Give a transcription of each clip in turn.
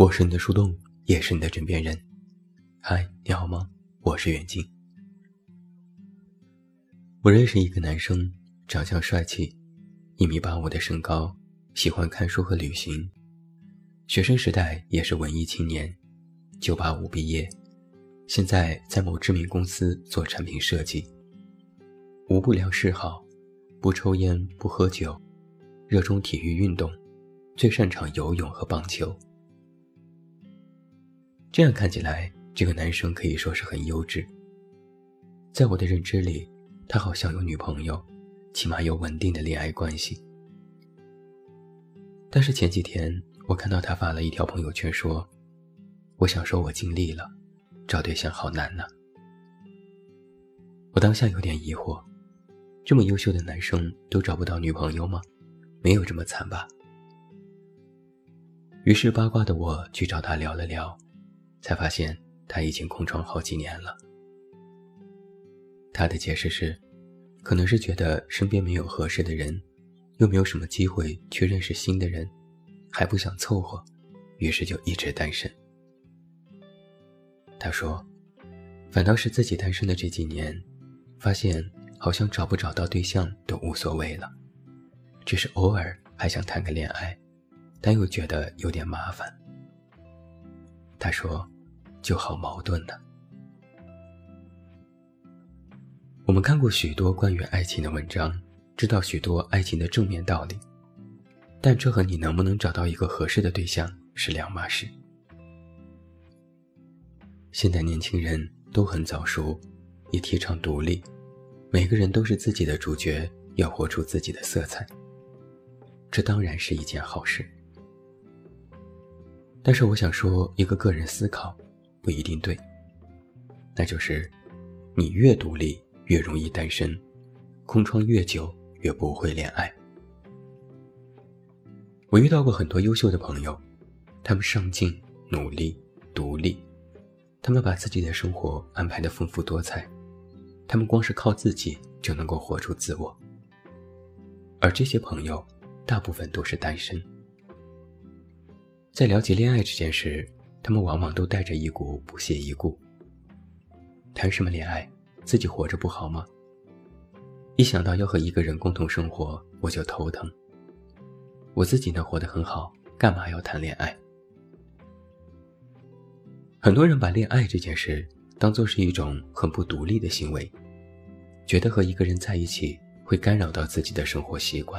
我是你的树洞，也是你的枕边人。嗨，你好吗？我是远近。我认识一个男生，长相帅气，一米八五的身高，喜欢看书和旅行。学生时代也是文艺青年，九八五毕业，现在在某知名公司做产品设计。无不良嗜好，不抽烟，不喝酒，热衷体育运动，最擅长游泳和棒球。这样看起来，这个男生可以说是很优质。在我的认知里，他好像有女朋友，起码有稳定的恋爱关系。但是前几天，我看到他发了一条朋友圈，说：“我想说，我尽力了，找对象好难呐。”我当下有点疑惑，这么优秀的男生都找不到女朋友吗？没有这么惨吧？于是八卦的我去找他聊了聊。才发现他已经空窗好几年了。他的解释是，可能是觉得身边没有合适的人，又没有什么机会去认识新的人，还不想凑合，于是就一直单身。他说，反倒是自己单身的这几年，发现好像找不找到对象都无所谓了，只是偶尔还想谈个恋爱，但又觉得有点麻烦。他说：“就好矛盾呢。”我们看过许多关于爱情的文章，知道许多爱情的正面道理，但这和你能不能找到一个合适的对象是两码事。现代年轻人都很早熟，也提倡独立，每个人都是自己的主角，要活出自己的色彩。这当然是一件好事。但是我想说一个个人思考，不一定对。那就是，你越独立越容易单身，空窗越久越不会恋爱。我遇到过很多优秀的朋友，他们上进、努力、独立，他们把自己的生活安排的丰富多彩，他们光是靠自己就能够活出自我。而这些朋友，大部分都是单身。在了解恋爱这件事，他们往往都带着一股不屑一顾。谈什么恋爱？自己活着不好吗？一想到要和一个人共同生活，我就头疼。我自己能活得很好，干嘛要谈恋爱？很多人把恋爱这件事当做是一种很不独立的行为，觉得和一个人在一起会干扰到自己的生活习惯，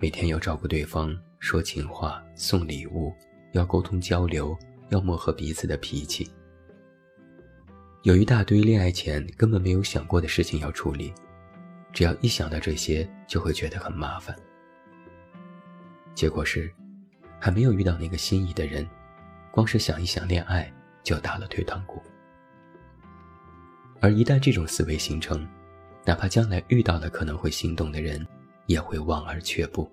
每天要照顾对方。说情话，送礼物，要沟通交流，要磨合彼此的脾气，有一大堆恋爱前根本没有想过的事情要处理，只要一想到这些，就会觉得很麻烦。结果是，还没有遇到那个心仪的人，光是想一想恋爱就打了退堂鼓。而一旦这种思维形成，哪怕将来遇到了可能会心动的人，也会望而却步。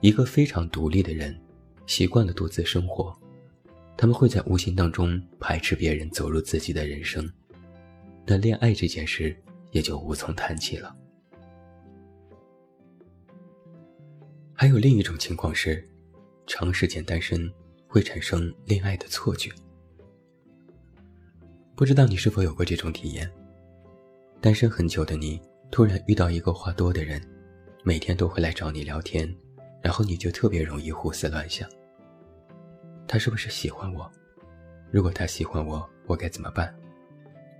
一个非常独立的人，习惯了独自生活，他们会在无形当中排斥别人走入自己的人生，那恋爱这件事也就无从谈起了。还有另一种情况是，长时间单身会产生恋爱的错觉。不知道你是否有过这种体验？单身很久的你，突然遇到一个话多的人，每天都会来找你聊天。然后你就特别容易胡思乱想。他是不是喜欢我？如果他喜欢我，我该怎么办？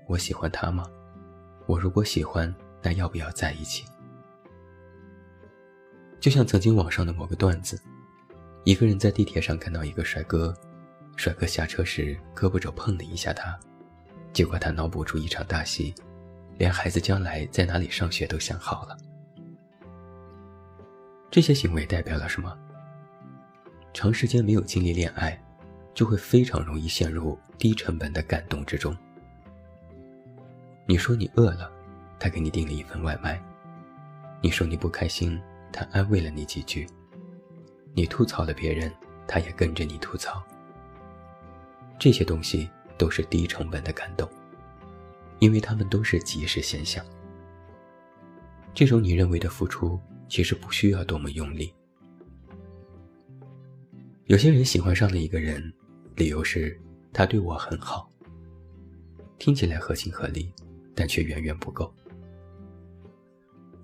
我喜欢他吗？我如果喜欢，那要不要在一起？就像曾经网上的某个段子，一个人在地铁上看到一个帅哥，帅哥下车时胳膊肘碰了一下他，结果他脑补出一场大戏，连孩子将来在哪里上学都想好了。这些行为代表了什么？长时间没有经历恋爱，就会非常容易陷入低成本的感动之中。你说你饿了，他给你订了一份外卖；你说你不开心，他安慰了你几句；你吐槽了别人，他也跟着你吐槽。这些东西都是低成本的感动，因为他们都是即时现象。这种你认为的付出。其实不需要多么用力，有些人喜欢上了一个人，理由是他对我很好。听起来合情合理，但却远远不够。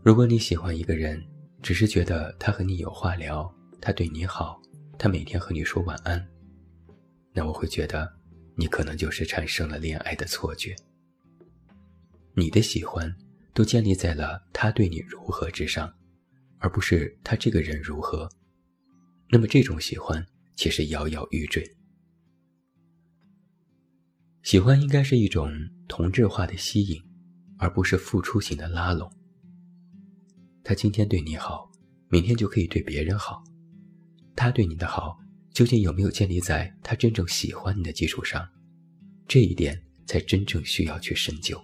如果你喜欢一个人，只是觉得他和你有话聊，他对你好，他每天和你说晚安，那我会觉得你可能就是产生了恋爱的错觉。你的喜欢都建立在了他对你如何之上，而不是他这个人如何。那么这种喜欢其实摇摇欲坠。喜欢应该是一种同质化的吸引，而不是付出型的拉拢。他今天对你好，明天就可以对别人好。他对你的好，究竟有没有建立在他真正喜欢你的基础上？这一点才真正需要去深究。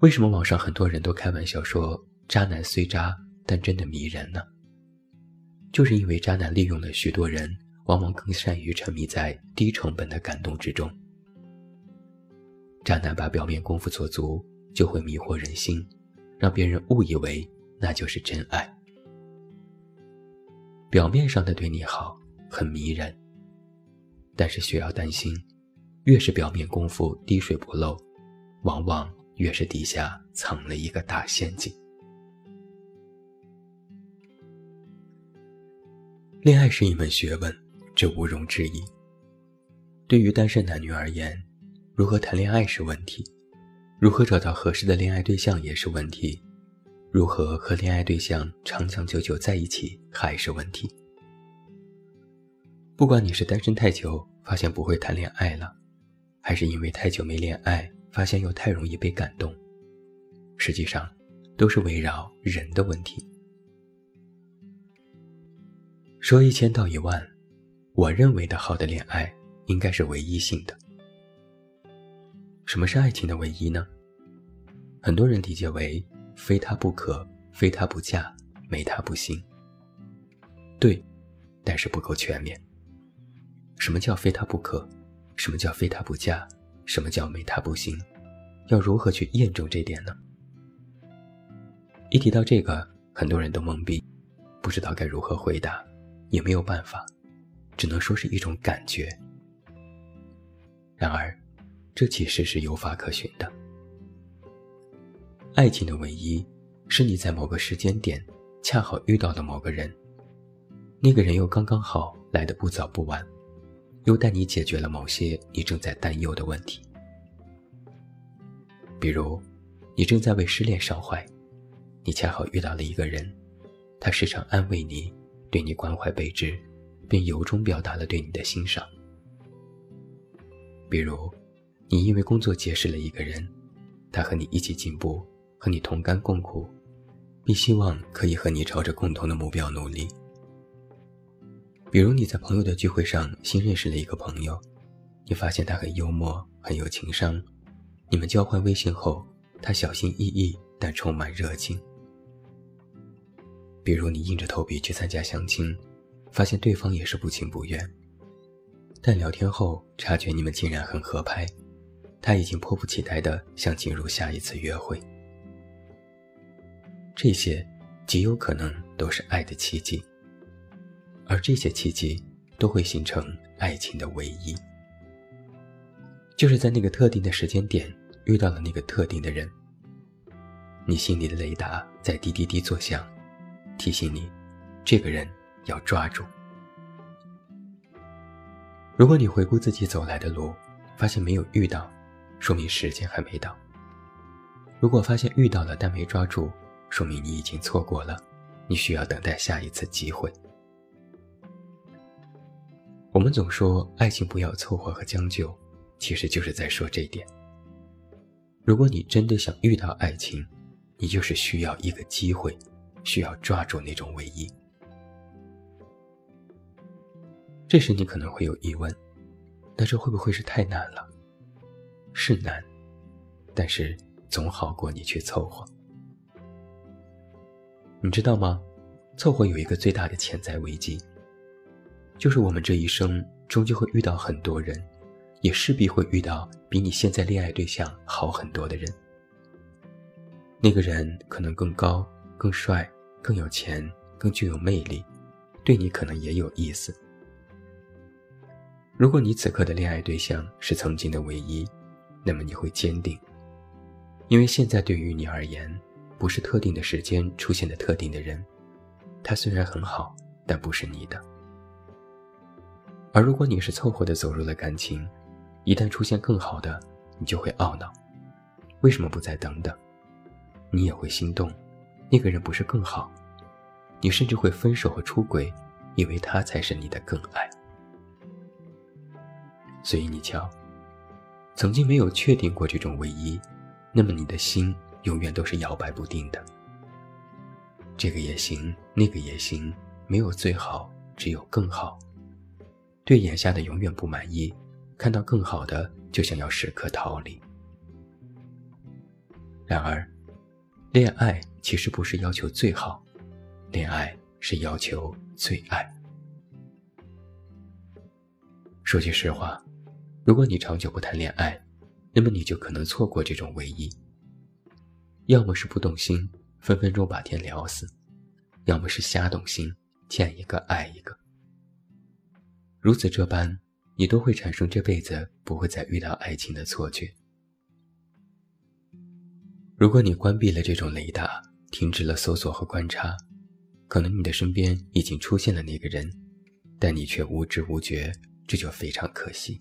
为什么网上很多人都开玩笑说渣男虽渣，但真的迷人呢？就是因为渣男利用了许多人，往往更善于沉迷在低成本的感动之中。渣男把表面功夫做足。就会迷惑人心，让别人误以为那就是真爱。表面上的对你好很迷人，但是需要担心，越是表面功夫滴水不漏，往往越是底下藏了一个大陷阱。恋爱是一门学问，这毋庸置疑。对于单身男女而言，如何谈恋爱是问题。如何找到合适的恋爱对象也是问题，如何和恋爱对象长长久久在一起还是问题。不管你是单身太久发现不会谈恋爱了，还是因为太久没恋爱发现又太容易被感动，实际上都是围绕人的问题。说一千道一万，我认为的好的恋爱应该是唯一性的。什么是爱情的唯一呢？很多人理解为非他不可，非他不嫁，没他不行。对，但是不够全面。什么叫非他不可？什么叫非他不嫁？什么叫没他不行？要如何去验证这点呢？一提到这个，很多人都懵逼，不知道该如何回答，也没有办法，只能说是一种感觉。然而。这其实是有法可循的。爱情的唯一，是你在某个时间点恰好遇到了某个人，那个人又刚刚好来的不早不晚，又带你解决了某些你正在担忧的问题。比如，你正在为失恋伤怀，你恰好遇到了一个人，他时常安慰你，对你关怀备至，并由衷表达了对你的欣赏。比如。你因为工作结识了一个人，他和你一起进步，和你同甘共苦，并希望可以和你朝着共同的目标努力。比如你在朋友的聚会上新认识了一个朋友，你发现他很幽默，很有情商。你们交换微信后，他小心翼翼但充满热情。比如你硬着头皮去参加相亲，发现对方也是不情不愿，但聊天后察觉你们竟然很合拍。他已经迫不及待地想进入下一次约会，这些极有可能都是爱的奇迹，而这些奇迹都会形成爱情的唯一，就是在那个特定的时间点遇到了那个特定的人，你心里的雷达在滴滴滴作响，提醒你，这个人要抓住。如果你回顾自己走来的路，发现没有遇到。说明时间还没到。如果发现遇到了但没抓住，说明你已经错过了，你需要等待下一次机会。我们总说爱情不要凑合和将就，其实就是在说这一点。如果你真的想遇到爱情，你就是需要一个机会，需要抓住那种唯一。这时你可能会有疑问，那这会不会是太难了？是难，但是总好过你去凑合。你知道吗？凑合有一个最大的潜在危机，就是我们这一生终究会遇到很多人，也势必会遇到比你现在恋爱对象好很多的人。那个人可能更高、更帅、更有钱、更具有魅力，对你可能也有意思。如果你此刻的恋爱对象是曾经的唯一，那么你会坚定，因为现在对于你而言，不是特定的时间出现的特定的人，他虽然很好，但不是你的。而如果你是凑合的走入了感情，一旦出现更好的，你就会懊恼，为什么不再等等？你也会心动，那个人不是更好？你甚至会分手和出轨，以为他才是你的更爱。所以你瞧，曾经没有确定过这种唯一，那么你的心永远都是摇摆不定的。这个也行，那个也行，没有最好，只有更好。对眼下的永远不满意，看到更好的就想要时刻逃离。然而，恋爱其实不是要求最好，恋爱是要求最爱。说句实话，如果你长久不谈恋爱，那么你就可能错过这种唯一。要么是不动心，分分钟把天聊死；要么是瞎动心，见一个爱一个。如此这般，你都会产生这辈子不会再遇到爱情的错觉。如果你关闭了这种雷达，停止了搜索和观察，可能你的身边已经出现了那个人，但你却无知无觉，这就非常可惜。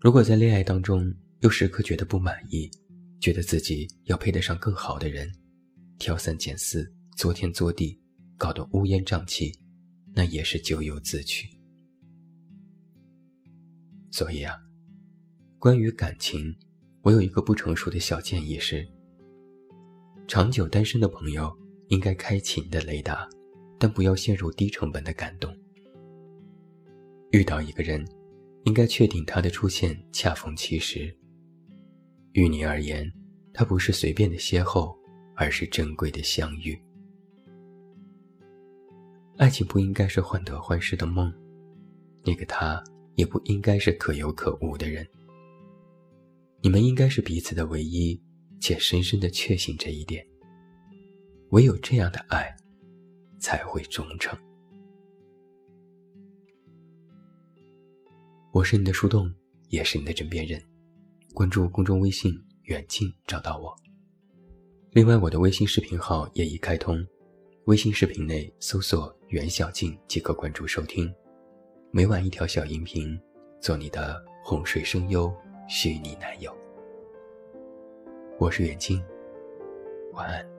如果在恋爱当中又时刻觉得不满意，觉得自己要配得上更好的人，挑三拣四，作天作地，搞得乌烟瘴气。那也是咎由自取。所以啊，关于感情，我有一个不成熟的小建议是：长久单身的朋友应该开启你的雷达，但不要陷入低成本的感动。遇到一个人，应该确定他的出现恰逢其时。于你而言，他不是随便的邂逅，而是珍贵的相遇。爱情不应该是患得患失的梦，那个他也不应该是可有可无的人。你们应该是彼此的唯一，且深深的确信这一点。唯有这样的爱，才会忠诚。我是你的树洞，也是你的枕边人。关注公众微信“远近”，找到我。另外，我的微信视频号也已开通。微信视频内搜索“袁小静”即可关注收听，每晚一条小音频，做你的哄睡声优、虚拟男友。我是袁静，晚安。